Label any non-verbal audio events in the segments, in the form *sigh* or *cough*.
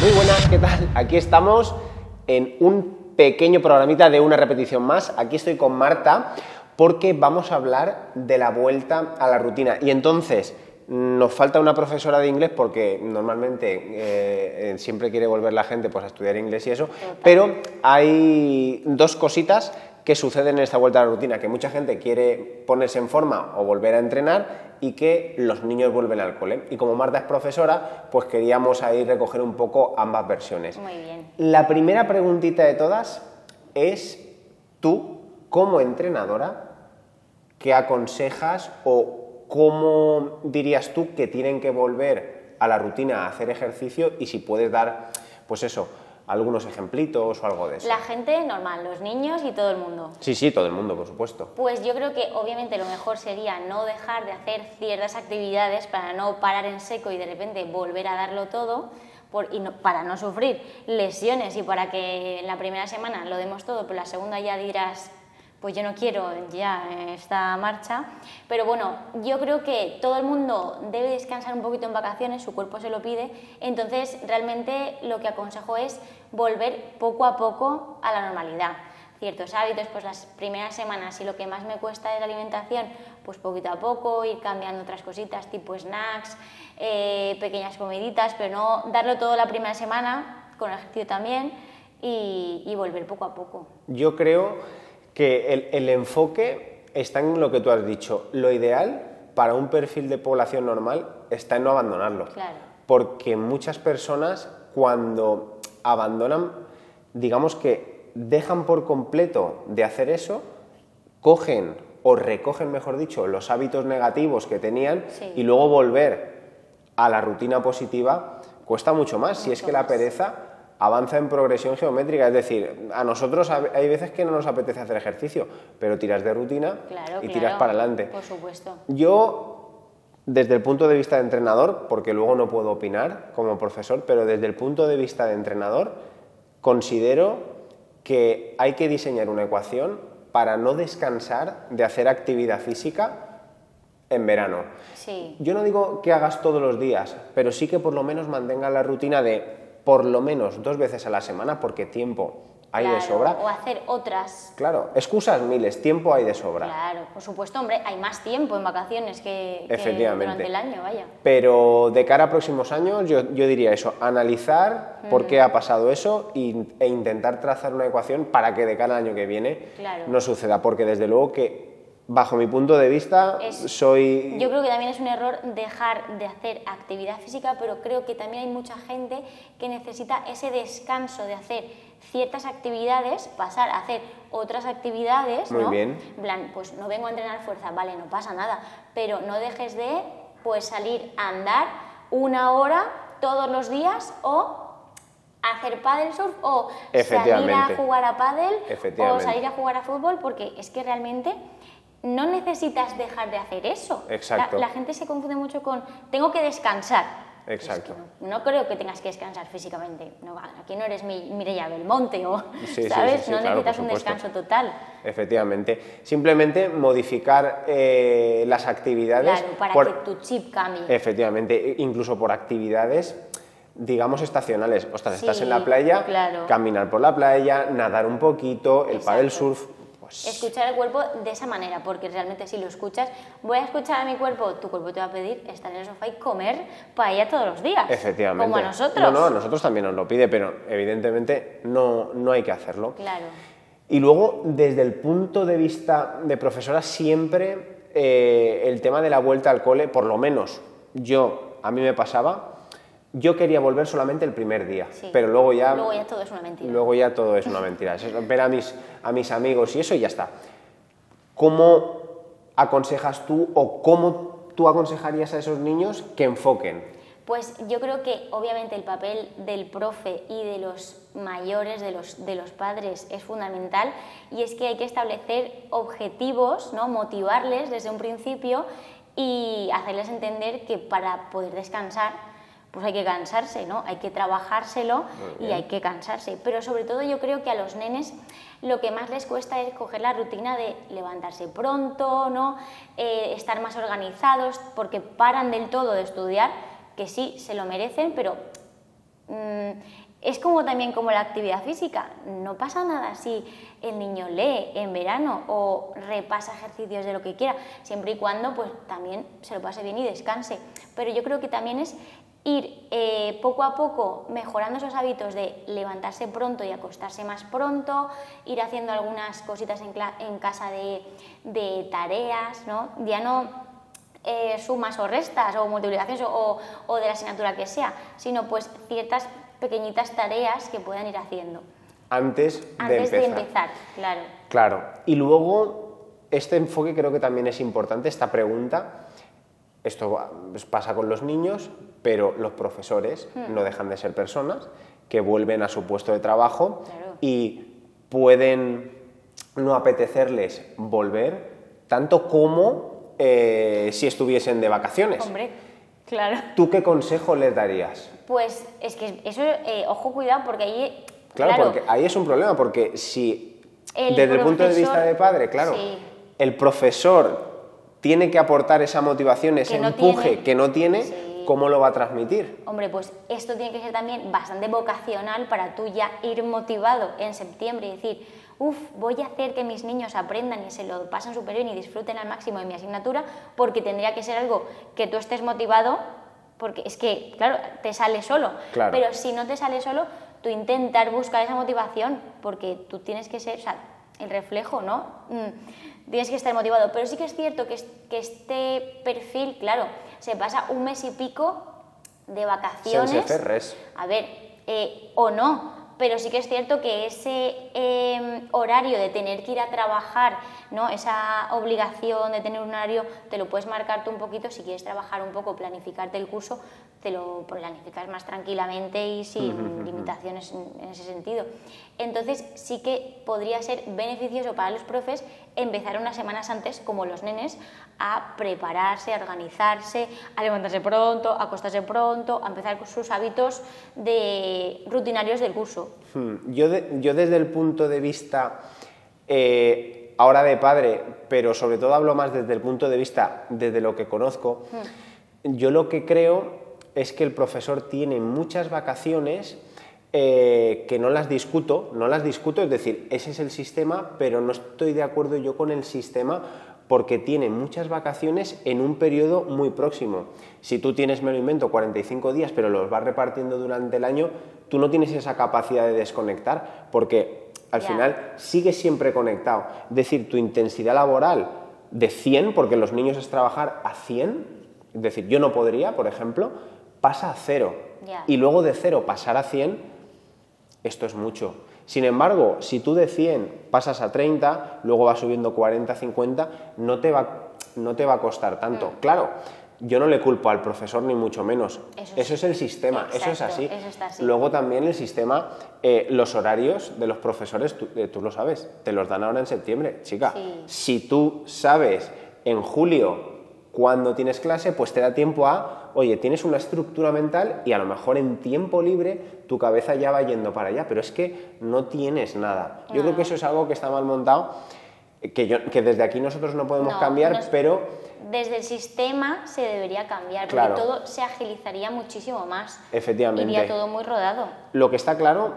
Muy buenas, ¿qué tal? Aquí estamos en un pequeño programita de una repetición más. Aquí estoy con Marta porque vamos a hablar de la vuelta a la rutina. Y entonces, nos falta una profesora de inglés porque normalmente eh, eh, siempre quiere volver la gente pues, a estudiar inglés y eso, pero hay dos cositas que suceden en esta vuelta a la rutina, que mucha gente quiere ponerse en forma o volver a entrenar y que los niños vuelven al cole. Y como Marta es profesora, pues queríamos ahí recoger un poco ambas versiones. Muy bien. La primera preguntita de todas es, tú, como entrenadora, ¿qué aconsejas o cómo dirías tú que tienen que volver a la rutina a hacer ejercicio y si puedes dar, pues eso, algunos ejemplitos o algo de eso. La gente normal, los niños y todo el mundo. Sí, sí, todo el mundo, por supuesto. Pues yo creo que obviamente lo mejor sería no dejar de hacer ciertas actividades para no parar en seco y de repente volver a darlo todo. Por, y no, para no sufrir lesiones y para que en la primera semana lo demos todo, pero la segunda ya dirás, pues yo no quiero ya esta marcha. Pero bueno, yo creo que todo el mundo debe descansar un poquito en vacaciones, su cuerpo se lo pide, entonces realmente lo que aconsejo es volver poco a poco a la normalidad. Ciertos hábitos, pues las primeras semanas y lo que más me cuesta es la alimentación, pues poquito a poco, ir cambiando otras cositas tipo snacks, eh, pequeñas comiditas, pero no darlo todo la primera semana, con ejercicio también, y, y volver poco a poco. Yo creo que el, el, enfoque está en lo que tú has dicho. Lo ideal para un perfil de población normal está en no abandonarlo. Claro. Porque muchas personas cuando abandonan, digamos que dejan por completo de hacer eso, cogen o recogen, mejor dicho, los hábitos negativos que tenían Sí. y luego volver a la rutina positiva cuesta mucho más. si es que la pereza avanza en progresión geométrica, es decir, a nosotros hay veces que no nos apetece hacer ejercicio, pero tiras de rutina Claro, y claro, tiras para adelante. Por supuesto. Yo, desde el punto de vista de entrenador, porque luego no puedo opinar como profesor, pero desde el punto de vista de entrenador, considero que hay que diseñar una ecuación para no descansar de hacer actividad física en verano. Sí. Yo no digo que hagas todos los días, pero sí que por lo menos mantengas la rutina de por lo menos dos veces a la semana, porque tiempo hay de sobra. O hacer otras. Claro, excusas miles, tiempo hay de sobra. Claro, por supuesto, hombre, hay más tiempo en vacaciones que, durante el año, vaya. Pero de cara a próximos años, yo, yo diría eso, analizar por qué ha pasado eso y- e intentar trazar una ecuación para que de cara al año que viene Claro. no suceda, porque desde luego que, bajo mi punto de vista, Es- soy... Yo creo que también es un error dejar de hacer actividad física, pero creo que también hay mucha gente que necesita ese descanso de hacer ciertas actividades, pasar a hacer otras actividades, Muy ¿no? bien. En plan, pues no vengo a entrenar fuerza, vale, no pasa nada, pero no dejes de pues salir a andar una hora todos los días o hacer paddle surf o salir a jugar a paddle o salir a jugar a fútbol porque es que realmente no necesitas dejar de hacer eso. Exacto. La, la gente se confunde mucho con tengo que descansar. Exacto. Es que no, no creo que tengas que descansar físicamente. No, aquí no eres mi, Mireia Belmonte o, Sí, *laughs* ¿sabes? sí, sí, no claro, necesitas un descanso total. Efectivamente. Simplemente modificar eh, las actividades. Claro, para por- que tu chip cambie. Efectivamente, incluso por actividades, digamos, estacionales. Ostras, estás en la playa, claro. caminar por la playa, nadar un poquito, el Exacto. paddle surf. Pues, Escuchar el cuerpo de esa manera, porque realmente si lo escuchas, voy a escuchar a mi cuerpo, tu cuerpo te va a pedir estar en el sofá y comer paella todos los días. efectivamente. Como a nosotros. No, no, a nosotros también nos lo pide, pero evidentemente no, no hay que hacerlo. Claro. Y luego, desde el punto de vista de profesora, siempre eh, el tema de la vuelta al cole, por lo menos yo, a mí me pasaba, yo quería volver solamente el primer día, Sí. pero luego ya, Luego ya todo es una mentira. luego ya todo es una mentira. Es ver a mis, a mis amigos y eso y ya está. ¿Cómo aconsejas tú o cómo tú aconsejarías a esos niños que enfoquen? Pues yo creo que obviamente el papel del profe y de los mayores, de los, de los padres, es fundamental y es que hay que establecer objetivos, ¿no? motivarles desde un principio y hacerles entender que para poder descansar pues hay que cansarse, ¿no? Hay que trabajárselo y hay que cansarse. Pero sobre todo yo creo que a los nenes lo que más les cuesta es coger la rutina de levantarse pronto, ¿no? Eh, estar más organizados, porque paran del todo de estudiar, que sí, se lo merecen, pero Mm, es como también como la actividad física. No pasa nada si el niño lee en verano o repasa ejercicios de lo que quiera, siempre y cuando pues también se lo pase bien y descanse. Pero yo creo que también es ir eh, poco a poco mejorando esos hábitos de levantarse pronto y acostarse más pronto, ir haciendo algunas cositas en, casa de, tareas, ¿no? Ya no eh, sumas o restas o multiplicaciones o, o de la asignatura que sea, sino pues ciertas pequeñitas tareas que puedan ir haciendo. Antes, Antes de, empezar. claro. Claro. Y luego, este enfoque creo que también es importante, esta pregunta. Esto pues, pasa con los niños, pero los profesores hmm. no dejan de ser personas que vuelven a su puesto de trabajo y pueden no apetecerles volver tanto como eh, si estuviesen de vacaciones. Hombre, claro. ¿Tú qué consejo les darías? Pues es que eso, eh, ojo, cuidado, porque ahí... Claro, porque ahí es un problema, porque si desde el punto de vista de padre, claro, el profesor tiene que aportar esa motivación, ese empuje que no tiene, ¿cómo lo va a transmitir? Hombre, pues esto tiene que ser también bastante vocacional para tú ya ir motivado en septiembre y decir, uff, voy a hacer que mis niños aprendan y se lo pasen súper bien y disfruten al máximo de mi asignatura, porque tendría que ser algo que tú estés motivado porque es que, claro, te sale solo. Pero si no te sale solo, tú intentar buscar esa motivación, porque tú tienes que ser, o sea, el reflejo, ¿no? Mm, tienes que estar motivado. Pero sí que es cierto que, que este perfil, claro, se pasa un mes y pico de vacaciones. A ver, eh, o no, pero sí que es cierto que ese em, horario de tener que ir a trabajar, ¿no? esa obligación de tener un horario, te lo puedes marcar tú un poquito, si quieres trabajar un poco, planificarte el curso, te lo planificas más tranquilamente y sin limitaciones en ese sentido. Entonces sí que podría ser beneficioso para los profes empezar unas semanas antes, como los nenes, a prepararse, a organizarse, a levantarse pronto, a acostarse pronto, a empezar con sus hábitos de rutinarios del curso. Hmm. Yo, yo desde el punto de vista eh, ahora de padre, pero sobre todo hablo más desde el punto de vista desde lo que conozco, hmm. yo lo que creo es que el profesor tiene muchas vacaciones eh, que no las discuto, no las discuto, es decir, ese es el sistema, pero no estoy de acuerdo yo con el sistema porque tiene muchas vacaciones en un periodo muy próximo. Si tú tienes, me lo invento, 45 días, pero los vas repartiendo durante el año, tú no tienes esa capacidad de desconectar, porque al final sigues siempre conectado. Es decir, tu intensidad laboral de 100, porque los niños es trabajar a 100, es decir, yo no podría, por ejemplo, pasa a cero. Y luego de cero pasar a 100 esto es mucho. Sin embargo, si tú de 100 pasas a 30, luego vas subiendo 40, 50, no te va, no te va a costar tanto. Mm. Claro, yo no le culpo al profesor ni mucho menos. Eso, es el sistema, eso es así. Luego también el sistema, eh, los horarios de los profesores, eh, tú, lo sabes, te los dan ahora en septiembre. Chica, si tú sabes en julio cuando tienes clase, pues te da tiempo a, oye, tienes una estructura mental y a lo mejor en tiempo libre tu cabeza ya va yendo para allá, pero es que no tienes nada. Yo creo que eso es algo que está mal montado, que, yo, que desde aquí nosotros no podemos cambiar, pero... Desde el sistema se debería cambiar, porque todo se agilizaría muchísimo más. Efectivamente. Iría todo muy rodado. Lo que está claro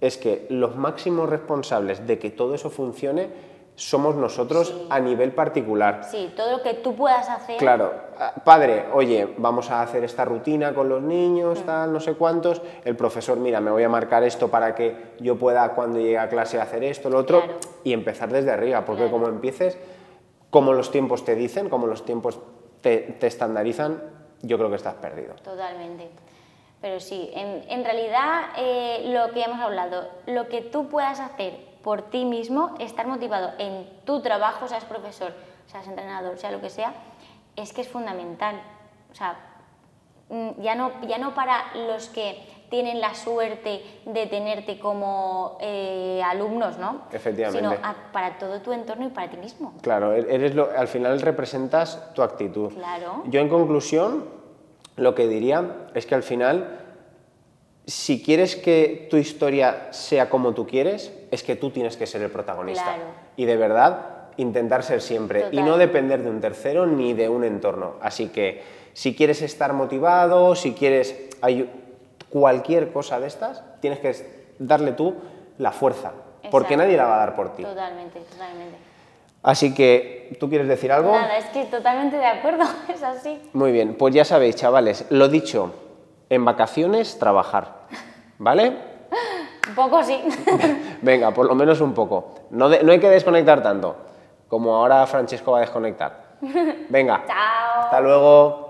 es que los máximos responsables de que todo eso funcione somos nosotros a nivel particular. Sí, todo lo que tú puedas hacer. Claro, ah, padre, oye, vamos a hacer esta rutina con los niños, mm. tal, no sé cuántos. El profesor, mira, me voy a marcar esto para que yo pueda cuando llegue a clase hacer esto, lo otro, y empezar desde arriba, porque como empieces, como los tiempos te dicen, como los tiempos te, estandarizan, yo creo que estás perdido. Totalmente. Pero sí, en, realidad eh, lo que hemos hablado, lo que tú puedas hacer por ti mismo, estar motivado en tu trabajo, seas profesor, seas entrenador, sea lo que sea, es que es fundamental. O sea, mm, ya no, ya no para los que tienen la suerte de tenerte como eh, alumnos, ¿no? Efectivamente. Sino para todo tu entorno y para ti mismo. Claro, e-, eres lo, al final representas tu actitud. Claro. Yo en conclusión, lo que diría es que al final si quieres que tu historia sea como tú quieres, es que tú tienes que ser el protagonista. Y de verdad, intentar ser siempre y no depender de un tercero ni de un entorno. Así que si quieres estar motivado, si quieres... cualquier cosa de estas, tienes que darle tú la fuerza, porque nadie la va a dar por ti. Totalmente, totalmente. Así que, ¿tú quieres decir algo? Nada, es que totalmente de acuerdo, *laughs* es así. Muy bien, pues ya sabéis, chavales, lo dicho, en vacaciones trabajar, ¿vale? Un poco sí. *laughs* Venga, por lo menos un poco. No, de- no hay que desconectar tanto, como ahora Francesco va a desconectar. Venga, Chao. hasta luego.